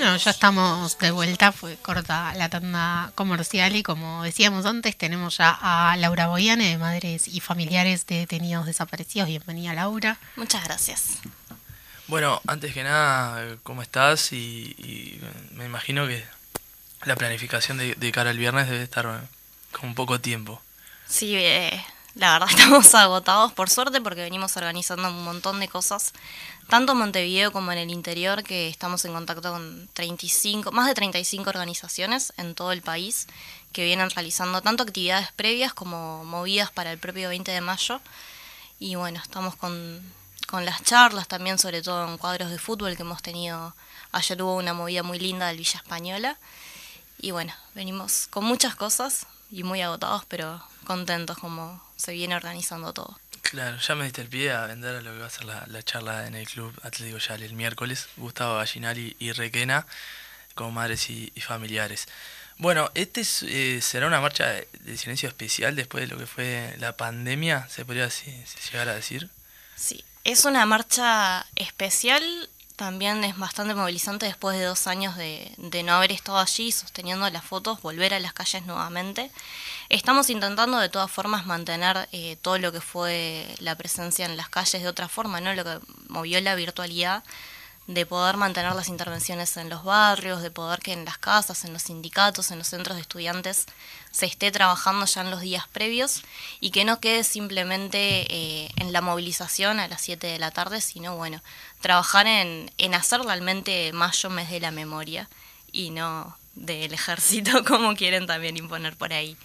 Bueno, ya estamos de vuelta, fue corta la tanda comercial y como decíamos antes, tenemos ya a Laura Boyane de Madres y Familiares de Detenidos Desaparecidos. Bienvenida Laura. Muchas gracias. Bueno, antes que nada, ¿cómo estás? Y, me imagino que la planificación de, cara al viernes debe estar con un poco tiempo. Sí, eh, la verdad estamos agotados por suerte porque venimos organizando un montón de cosas, tanto en Montevideo como en el interior, que estamos en contacto con 35, más de 35 organizaciones en todo el país que vienen realizando tanto actividades previas como movidas para el propio 20 de mayo. Y bueno, estamos con, con las charlas también, sobre todo en cuadros de fútbol que hemos tenido. Ayer hubo una movida muy linda del Villa Española. Y bueno, venimos con muchas cosas y muy agotados, pero contentos como se viene organizando todo. Claro, ya me diste el pie a vender lo que va a ser la, charla en el Club Atlético Yale el miércoles. Gustavo Gallinari y Requena, como madres y, familiares. Bueno, este eh, será una marcha de silencio especial después de lo que fue la pandemia, se podría llegar a decir. Sí, es una marcha especial, también es bastante movilizante después de dos años de, no haber estado allí sosteniendo las fotos, volver a las calles nuevamente. Estamos intentando de todas formas mantener eh, todo lo que fue la presencia en las calles de otra forma, ¿no? Lo que movió la virtualidad de poder mantener las intervenciones en los barrios, de poder que en las casas, en los sindicatos, en los centros de estudiantes se esté trabajando ya en los días previos y que no quede simplemente eh, en la movilización a las 7 de la tarde, sino bueno, trabajar en, en hacer realmente mayo mes de la memoria y no del ejército como quieren también imponer por ahí.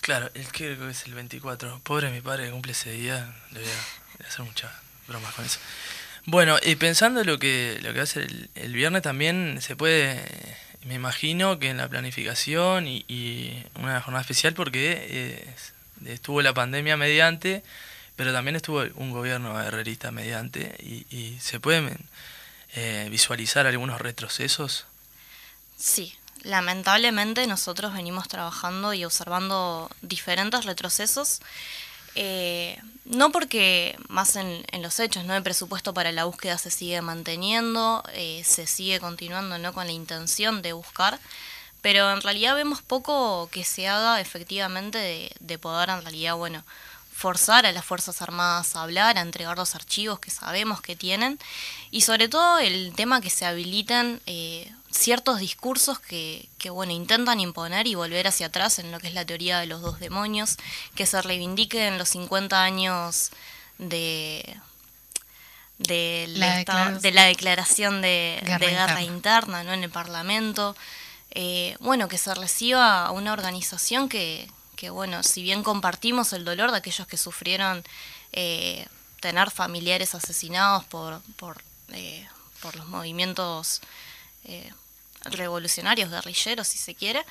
Claro, el que es el 24. Pobre mi padre que cumple ese día, le voy a, hacer muchas bromas con eso. Bueno, y pensando lo que, lo que a ser el, viernes también se puede, me imagino que en la planificación y, una jornada especial porque eh, estuvo la pandemia mediante, pero también estuvo un gobierno herrerista mediante y, se pueden eh, visualizar algunos retrocesos. Sí, lamentablemente nosotros venimos trabajando y observando diferentes retrocesos, eh, no porque más en, los hechos, ¿no? El presupuesto para la búsqueda se sigue manteniendo, eh, se sigue continuando, ¿no? Con la intención de buscar, pero en realidad vemos poco que se haga efectivamente de, de poder en realidad, bueno, forzar a las Fuerzas Armadas a hablar, a entregar los archivos que sabemos que tienen y sobre todo el tema que se habiliten eh, ciertos discursos que, que, bueno, intentan imponer y volver hacia atrás en lo que es la teoría de los dos demonios, que se reivindiquen los 50 años de, de, la, de la declaración de guerra, interna. ¿no? en el Parlamento. Eh, bueno, que se reciba a una organización que, que bueno, si bien compartimos el dolor de aquellos que sufrieron eh, tener familiares asesinados por, por, eh, por los movimientos eh, revolucionarios, guerrilleros, si se quiere,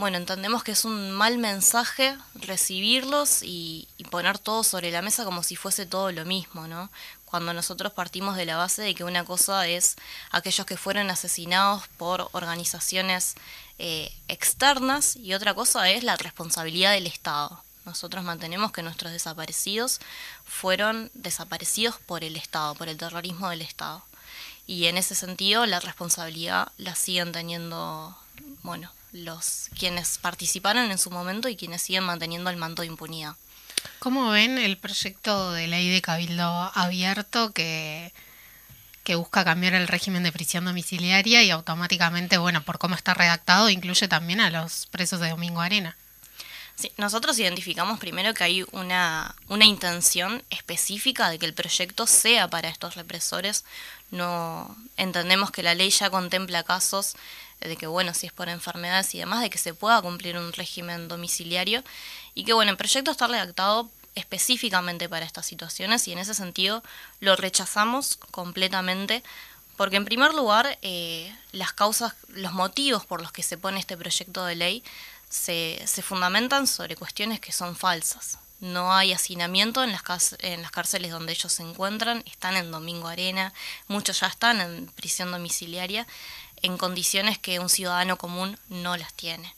bueno, entendemos que es un mal mensaje recibirlos y, poner todo sobre la mesa como si fuese todo lo mismo, ¿no? Cuando nosotros partimos de la base de que una cosa es aquellos que fueron asesinados por organizaciones eh, externas y otra cosa es la responsabilidad del Estado. Nosotros mantenemos que nuestros desaparecidos fueron desaparecidos por el Estado, por el terrorismo del Estado. Y en ese sentido la responsabilidad la siguen teniendo, bueno, los quienes participaron en su momento y quienes siguen manteniendo el manto de impunidad. ¿Cómo ven el proyecto de ley de cabildo abierto que que busca cambiar el régimen de prisión domiciliaria y automáticamente, bueno, por cómo está redactado, incluye también a los presos de Domingo Arena. Nosotros identificamos primero que hay una, una intención específica de que el proyecto sea para estos represores. No entendemos que la ley ya contempla casos de que, bueno, si es por enfermedades y demás, de que se pueda cumplir un régimen domiciliario y que, bueno, el proyecto está redactado específicamente para estas situaciones y en ese sentido lo rechazamos completamente porque en primer lugar eh, las causas, los motivos por los que se pone este proyecto de ley se, fundamentan sobre cuestiones que son falsas. No hay hacinamiento en las, en las cárceles donde ellos se encuentran, están en Domingo Arena, muchos ya están en prisión domiciliaria, en condiciones que un ciudadano común no las tiene.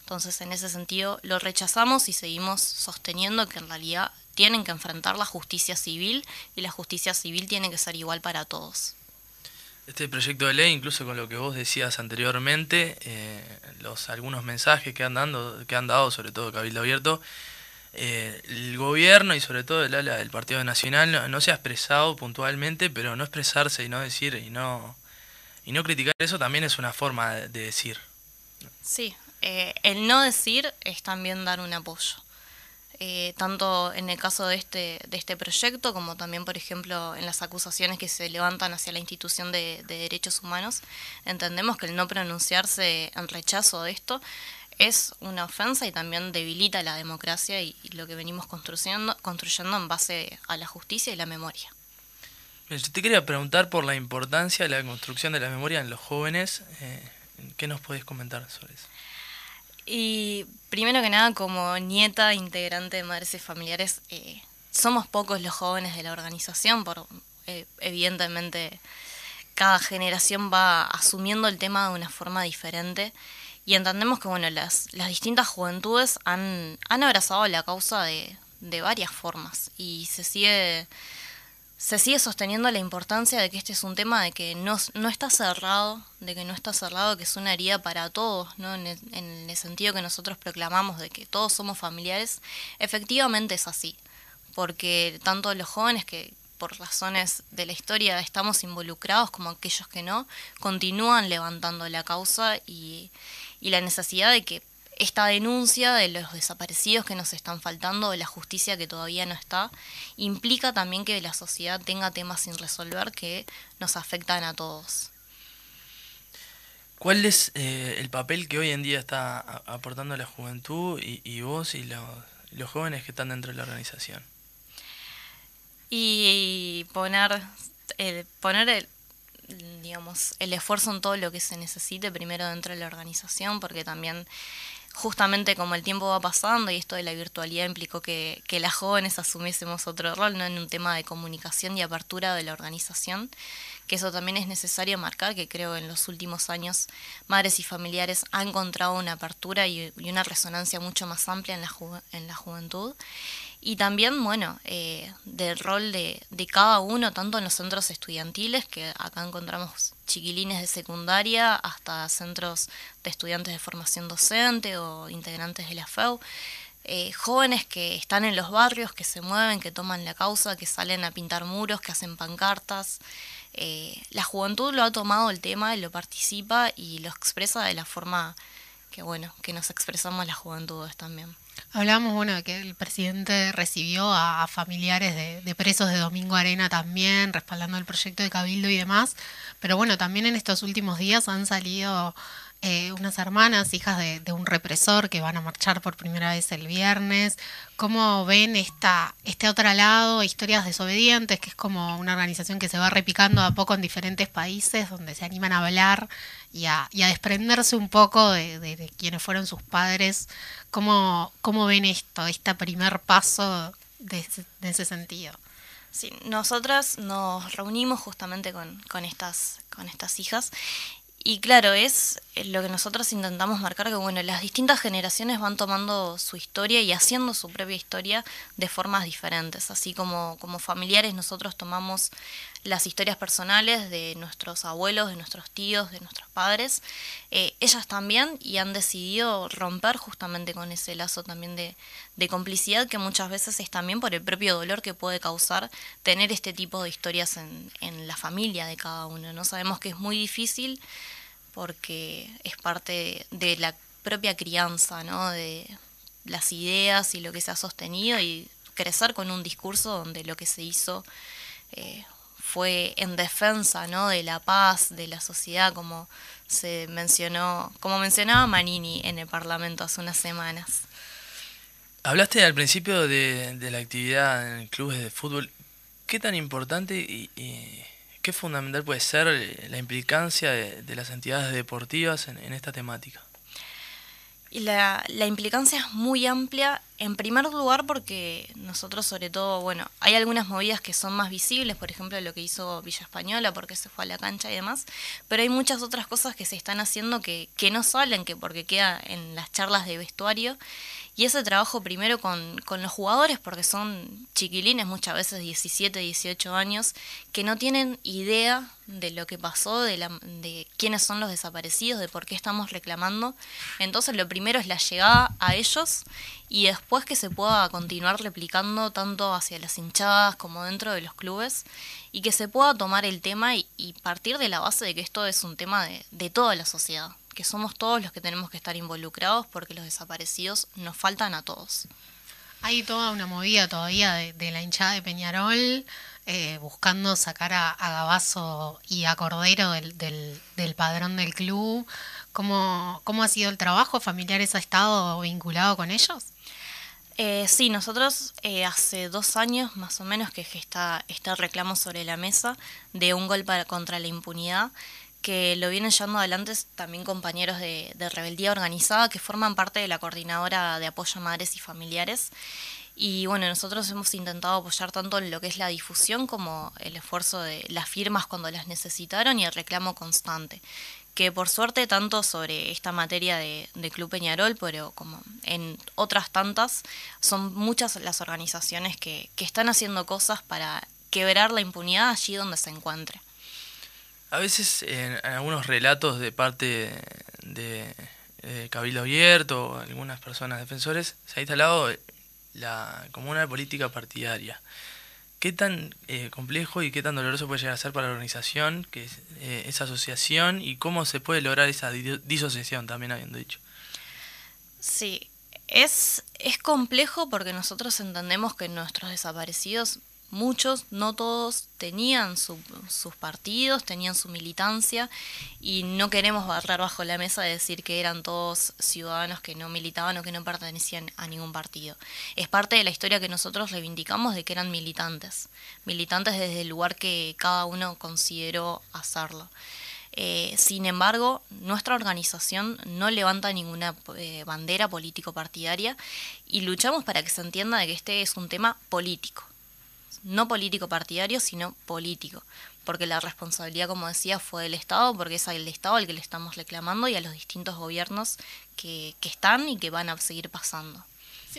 Entonces, en ese sentido, lo rechazamos y seguimos sosteniendo que en realidad tienen que enfrentar la justicia civil y la justicia civil tiene que ser igual para todos. Este proyecto de ley, incluso con lo que vos decías anteriormente, eh, los algunos mensajes que han, dando, que han dado, sobre todo Cabildo Abierto, eh, el gobierno y sobre todo el ala del Partido Nacional no, se ha expresado puntualmente, pero no expresarse y no decir y no, y no criticar eso también es una forma de, decir. Sí, eh, el no decir es también dar un apoyo. Eh, tanto en el caso de este, de este proyecto como también, por ejemplo, en las acusaciones que se levantan hacia la institución de, derechos humanos, entendemos que el no pronunciarse en rechazo de esto es una ofensa y también debilita la democracia y, lo que venimos construyendo, construyendo en base a la justicia y la memoria. Yo te quería preguntar por la importancia de la construcción de la memoria en los jóvenes. Eh, ¿Qué nos podés comentar sobre eso? Y primero que nada, como nieta integrante de Madres y Familiares, eh, somos pocos los jóvenes de la organización, por eh, evidentemente cada generación va asumiendo el tema de una forma diferente. Y entendemos que bueno las, las distintas juventudes han, han abrazado la causa de, de varias formas y se sigue se sigue sosteniendo la importancia de que este es un tema de que no, no está cerrado, de que no está cerrado, que es una herida para todos, ¿no? En el, sentido que nosotros proclamamos de que todos somos familiares, efectivamente es así, porque tanto los jóvenes que por razones de la historia estamos involucrados como aquellos que no, continúan levantando la causa y, y la necesidad de que esta denuncia de los desaparecidos que nos están faltando, de la justicia que todavía no está, implica también que la sociedad tenga temas sin resolver que nos afectan a todos. ¿Cuál es eh, el papel que hoy en día está aportando la juventud y, vos y los, jóvenes que están dentro de la organización? Y poner, eh, poner el, digamos, el esfuerzo en todo lo que se necesite primero dentro de la organización, porque también justamente como el tiempo va pasando y esto de la virtualidad implicó que, las jóvenes asumiésemos otro rol, ¿no? En un tema de comunicación y apertura de la organización, que eso también es necesario marcar, que creo en los últimos años madres y familiares han encontrado una apertura y, una resonancia mucho más amplia en la, en la juventud y también, bueno, eh, del rol de, de, cada uno, tanto en los centros estudiantiles, que acá encontramos chiquilines de secundaria, hasta centros de estudiantes de formación docente o integrantes de la FEU, eh, jóvenes que están en los barrios, que se mueven, que toman la causa, que salen a pintar muros, que hacen pancartas. Eh, la juventud lo ha tomado el tema, lo participa y lo expresa de la forma que, bueno, que nos expresamos las juventudes también. Hablábamos, bueno, de que el presidente recibió a, familiares de, presos de Domingo Arena también, respaldando el proyecto de Cabildo y demás. Pero bueno, también en estos últimos días han salido eh, unas hermanas, hijas de, un represor, que van a marchar por primera vez el viernes. ¿Cómo ven esta, este otro lado, Historias Desobedientes, que es como una organización que se va repicando a poco en diferentes países, donde se animan a hablar y a, desprenderse un poco de, quienes fueron sus padres? ¿Cómo, ¿Cómo ven esto, este primer paso de, ese sentido? Sí, nosotras nos reunimos justamente con, con, estas, con estas hijas y claro, es lo que nosotros intentamos marcar, que bueno, las distintas generaciones van tomando su historia y haciendo su propia historia de formas diferentes. Así como, como familiares nosotros tomamos las historias personales de nuestros abuelos, de nuestros tíos, de nuestros padres, eh, ellas también y han decidido romper justamente con ese lazo también de, de complicidad que muchas veces es también por el propio dolor que puede causar tener este tipo de historias en, en la familia de cada uno. No sabemos que es muy difícil porque es parte de la propia crianza, ¿no? De las ideas y lo que se ha sostenido y crecer con un discurso donde lo que se hizo eh, fue en defensa. De la paz, de la sociedad, como se mencionó, como mencionaba Manini en el Parlamento hace unas semanas. Hablaste al principio de, la actividad en clubes de fútbol. ¿Qué tan importante y ¿Qué fundamental puede ser la implicancia de, las entidades deportivas en, esta temática? Y la, la, implicancia es muy amplia, en primer lugar porque nosotros sobre todo, bueno, hay algunas movidas que son más visibles, por ejemplo lo que hizo Villa Española porque se fue a la cancha y demás, pero hay muchas otras cosas que se están haciendo que, que no salen, que porque queda en las charlas de vestuario Y ese trabajo primero con, con los jugadores, porque son chiquilines muchas veces 17, 18 años, que no tienen idea de lo que pasó, de, la, de quiénes son los desaparecidos, de por qué estamos reclamando. Entonces lo primero es la llegada a ellos y después que se pueda continuar replicando tanto hacia las hinchadas como dentro de los clubes y que se pueda tomar el tema y, partir de la base de que esto es un tema de, de toda la sociedad, que somos todos los que tenemos que estar involucrados porque los desaparecidos nos faltan a todos. Hay toda una movida todavía de, la hinchada de Peñarol eh, buscando sacar a, a, Gabazo y a Cordero del, del, del padrón del club. ¿Cómo, ¿Cómo ha sido el trabajo? ¿Familiares ha estado vinculado con ellos? Eh, sí, nosotros eh, hace dos años más o menos que está este reclamo sobre la mesa de un golpe contra la impunidad que lo vienen llevando adelante también compañeros de, de, Rebeldía Organizada que forman parte de la coordinadora de apoyo a madres y familiares. Y bueno, nosotros hemos intentado apoyar tanto en lo que es la difusión como el esfuerzo de las firmas cuando las necesitaron y el reclamo constante que por suerte tanto sobre esta materia de, Club Peñarol, pero como en otras tantas, son muchas las organizaciones que, están haciendo cosas para quebrar la impunidad allí donde se encuentre. A veces en, algunos relatos de parte de, Cabildo Abierto algunas personas defensores se ha instalado la, como una política partidaria. ¿Qué tan eh, complejo y qué tan doloroso puede llegar a ser para la organización, que es, eh, esa asociación, y cómo se puede lograr esa disociación, también habiendo dicho? Sí, es, es complejo porque nosotros entendemos que nuestros desaparecidos muchos, no todos, tenían sus partidos, tenían su militancia y no queremos barrar bajo la mesa de decir que eran todos ciudadanos que no militaban o que no pertenecían a ningún partido. Es parte de la historia que nosotros reivindicamos de que eran militantes, militantes desde el lugar que cada uno consideró hacerlo. Eh, sin embargo, nuestra organización no levanta ninguna eh, bandera político-partidaria y luchamos para que se entienda de que este es un tema político no político partidario, sino político, porque la responsabilidad, como decía, fue del Estado, porque es al Estado al que le estamos reclamando y a los distintos gobiernos que, que están y que van a seguir pasando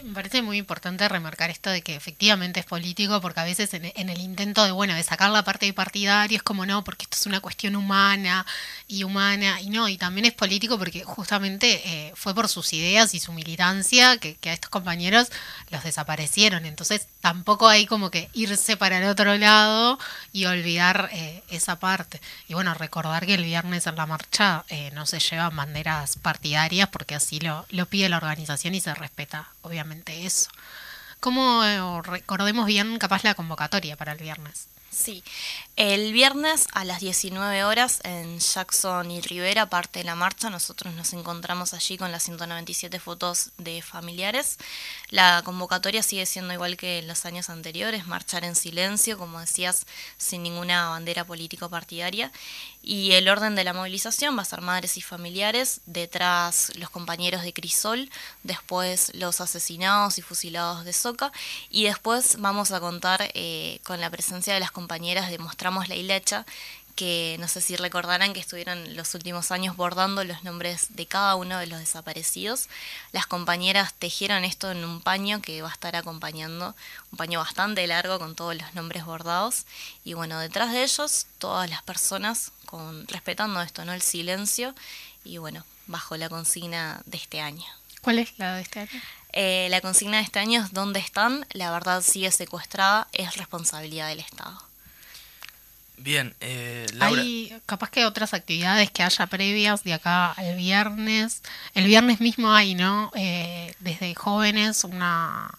me parece muy importante remarcar esto de que efectivamente es político, porque a veces en, el intento de, bueno, de sacar la parte de partidario es como no, porque esto es una cuestión humana y humana, y no, y también es político porque justamente eh, fue por sus ideas y su militancia que, a estos compañeros los desaparecieron. Entonces tampoco hay como que irse para el otro lado y olvidar eh, esa parte. Y bueno, recordar que el viernes en la marcha eh, no se llevan banderas partidarias porque así lo pide la organización y se respeta, obviamente eso. ¿Cómo eh, recordemos bien capaz la convocatoria para el viernes? Sí, el viernes a las 19 horas en Jackson y Rivera, parte de la marcha, nosotros nos encontramos allí con las 197 fotos de familiares. La convocatoria sigue siendo igual que en los años anteriores, marchar en silencio, como decías, sin ninguna bandera político-partidaria. Y el orden de la movilización va a ser madres y familiares, detrás los compañeros de Crisol, después los asesinados y fusilados de Soca, y después vamos a contar eh, con la presencia de las compañeras de Mostramos la Hilecha, que no sé si recordarán que estuvieron los últimos años bordando los nombres de cada uno de los desaparecidos. Las compañeras tejieron esto en un paño que va a estar acompañando, un paño bastante largo con todos los nombres bordados. Y bueno, detrás de ellos todas las personas con, respetando esto, ¿no? El silencio y bueno, bajo la consigna de este año. ¿Cuál es la de este año? Eh, la consigna de este año es ¿dónde están? La verdad sigue secuestrada, es responsabilidad del Estado. Bien, eh, Hay capaz que otras actividades que haya previas de acá al viernes. El viernes mismo hay, ¿no? Eh, desde jóvenes una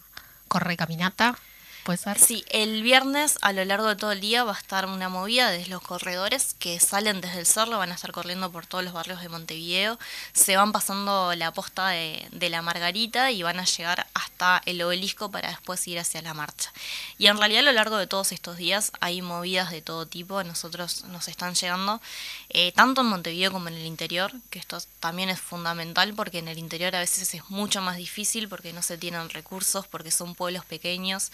Sí, el viernes a lo largo de todo el día va a estar una movida de los corredores que salen desde el cerro, van a estar corriendo por todos los barrios de Montevideo, se van pasando la posta de, la Margarita y van a llegar hasta el obelisco para después ir hacia la marcha. Y en realidad a lo largo de todos estos días hay movidas de todo tipo, nosotros nos están llegando, eh, tanto en Montevideo como en el interior, que esto también es fundamental porque en el interior a veces es mucho más difícil porque no se tienen recursos, porque son pueblos pequeños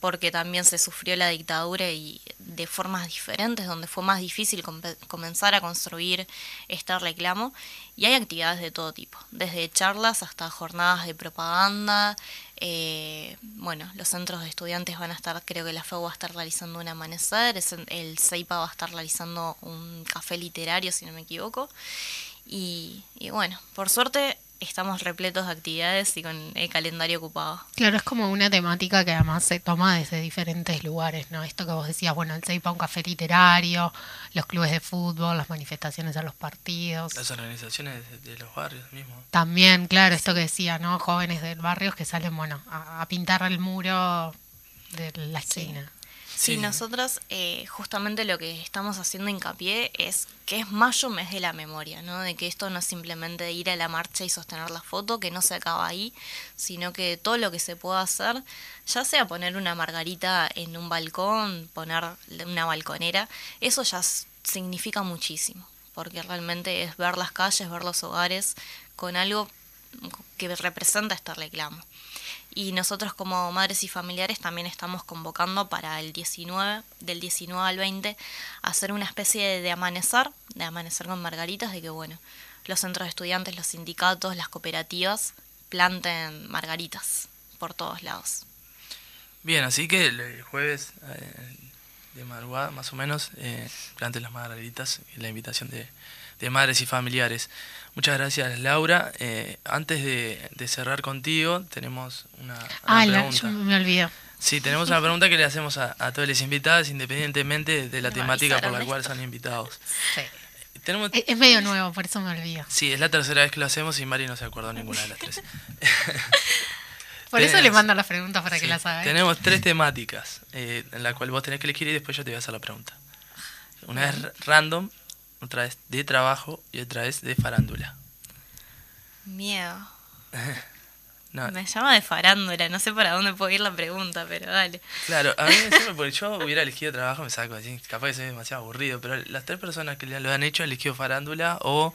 porque también se sufrió la dictadura y de formas diferentes, donde fue más difícil comenzar a construir este reclamo. Y hay actividades de todo tipo, desde charlas hasta jornadas de propaganda. Eh, bueno, los centros de estudiantes van a estar, creo que la FEU va a estar realizando un amanecer, el CEIPA va a estar realizando un café literario, si no me equivoco. y bueno, por suerte estamos repletos de actividades y con el calendario ocupado. Claro, es como una temática que además se toma desde diferentes lugares, ¿no? Esto que vos decías, bueno, el CEIPA, un café literario, los clubes de fútbol, las manifestaciones a los partidos. Las organizaciones de, los barrios mismos. También, claro, esto que decía, ¿no? Jóvenes de barrios que salen, bueno, a, pintar el muro de la esquina. Sí, nosotros eh, justamente lo que estamos haciendo hincapié es que es mayo mes de la memoria, ¿no? De que esto no es simplemente ir a la marcha y sostener la foto, que no se acaba ahí, sino que todo lo que se pueda hacer, ya sea poner una margarita en un balcón, poner una balconera, eso ya significa muchísimo, porque realmente es ver las calles, ver los hogares con algo que representa este reclamo. Y nosotros como madres y familiares también estamos convocando para el 19, del 19 al 20, hacer una especie de amanecer, de amanecer con margaritas, de que bueno, los centros de estudiantes, los sindicatos, las cooperativas planten margaritas por todos lados. Bien, así que el jueves eh, de madrugada, más o menos, eh, las margaritas, la invitación de, de madres y familiares. Muchas gracias, Laura. Eh, antes de, cerrar contigo, tenemos una, ah, pregunta. me olvidé. Sí, tenemos una pregunta que le hacemos a, a todas las invitadas, independientemente de la temática por la cual son invitados. Sí. Es, medio nuevo, por eso me olvido. Sí, es la tercera vez que lo hacemos y Mari no se acordó ninguna de las tres. por eso le mando las preguntas para que las haga. Tenemos tres temáticas eh, en la cual vos tenés que elegir y después yo te voy a hacer la pregunta. Una es random otra vez de trabajo y otra vez de farándula. Miedo. Me llama de farándula, no sé para dónde puedo ir la pregunta, pero dale. Claro, a mí me porque yo hubiera elegido trabajo, me saco así, capaz que soy demasiado aburrido, pero las tres personas que lo han hecho han elegido farándula o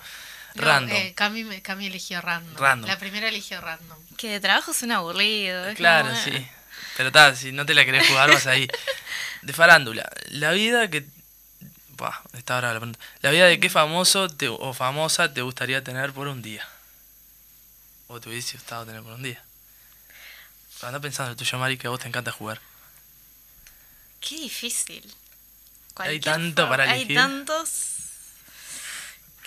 random. Eh, Cami, Cami eligió random. La primera eligió random. Que de trabajo suena aburrido. claro, sí. Pero tal, si no te la querés jugar, vas ahí. De farándula, la vida que la vida de qué famoso o famosa te gustaría tener por un día. O te hubiese gustado tener por un día. Anda pensando el tuyo, Mari, que a vos te encanta jugar. Qué difícil. hay tanto para elegir. Hay tantos.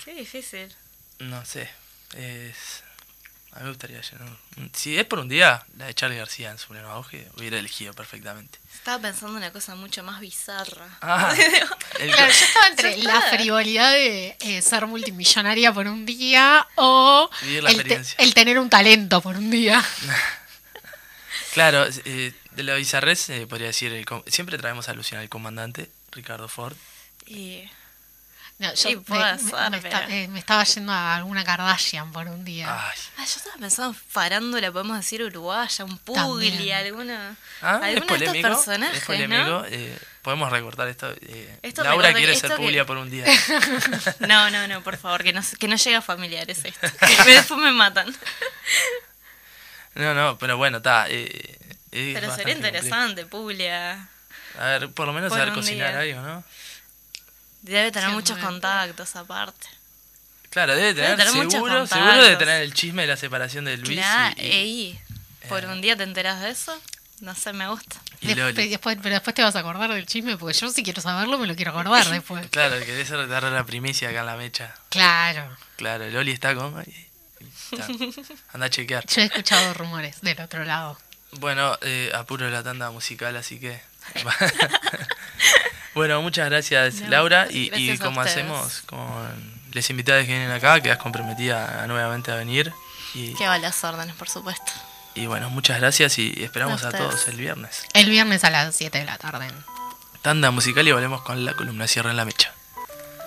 Qué difícil. No sé. Es a mí me gustaría Si es por un día, la de Charlie García en su pleno auge, hubiera elegido perfectamente. Estaba pensando en una cosa mucho más bizarra. Ah, claro, yo estaba entre la frivolidad de eh, ser multimillonaria por un día o el, tener un talento por un día. claro, eh, de la bizarrez eh, podría decir, siempre traemos alusión al comandante Ricardo Ford. Y no, yo me, me, estaba yendo a alguna Kardashian por un día. Ah, yo estaba pensando en farándula, podemos decir uruguaya, un Pugli, alguna, ah, alguna de estos personajes. Es polémico, eh, podemos recortar esto. Eh, Laura quiere ser Puglia por un día. no, no, no, por favor, que no, que no llegue a familiares esto. Que después me matan. no, no, pero bueno, está. Eh, pero sería interesante, Puglia. A ver, por lo menos saber cocinar algo, ¿no? Debe tener muchos contactos aparte. Claro, debe tener, seguro, seguro debe tener el chisme de la separación de Luis. y, por un día te enteras de eso, no sé, me gusta. después, pero después te vas a acordar del chisme, porque yo si quiero saberlo me lo quiero acordar después. claro, que debe dar la primicia acá en la mecha. Claro. Claro, Loli está con... Anda a chequear. Yo he escuchado rumores del otro lado. Bueno, eh, apuro la tanda musical, así que... Bueno, muchas gracias Laura y, como hacemos con les invitados que vienen acá, quedas comprometida nuevamente a venir. Y, que va las órdenes, por supuesto. Y bueno, muchas gracias y esperamos a, todos el viernes. El viernes a las 7 de la tarde. Tanda musical y volvemos con la columna Cierra en la Mecha.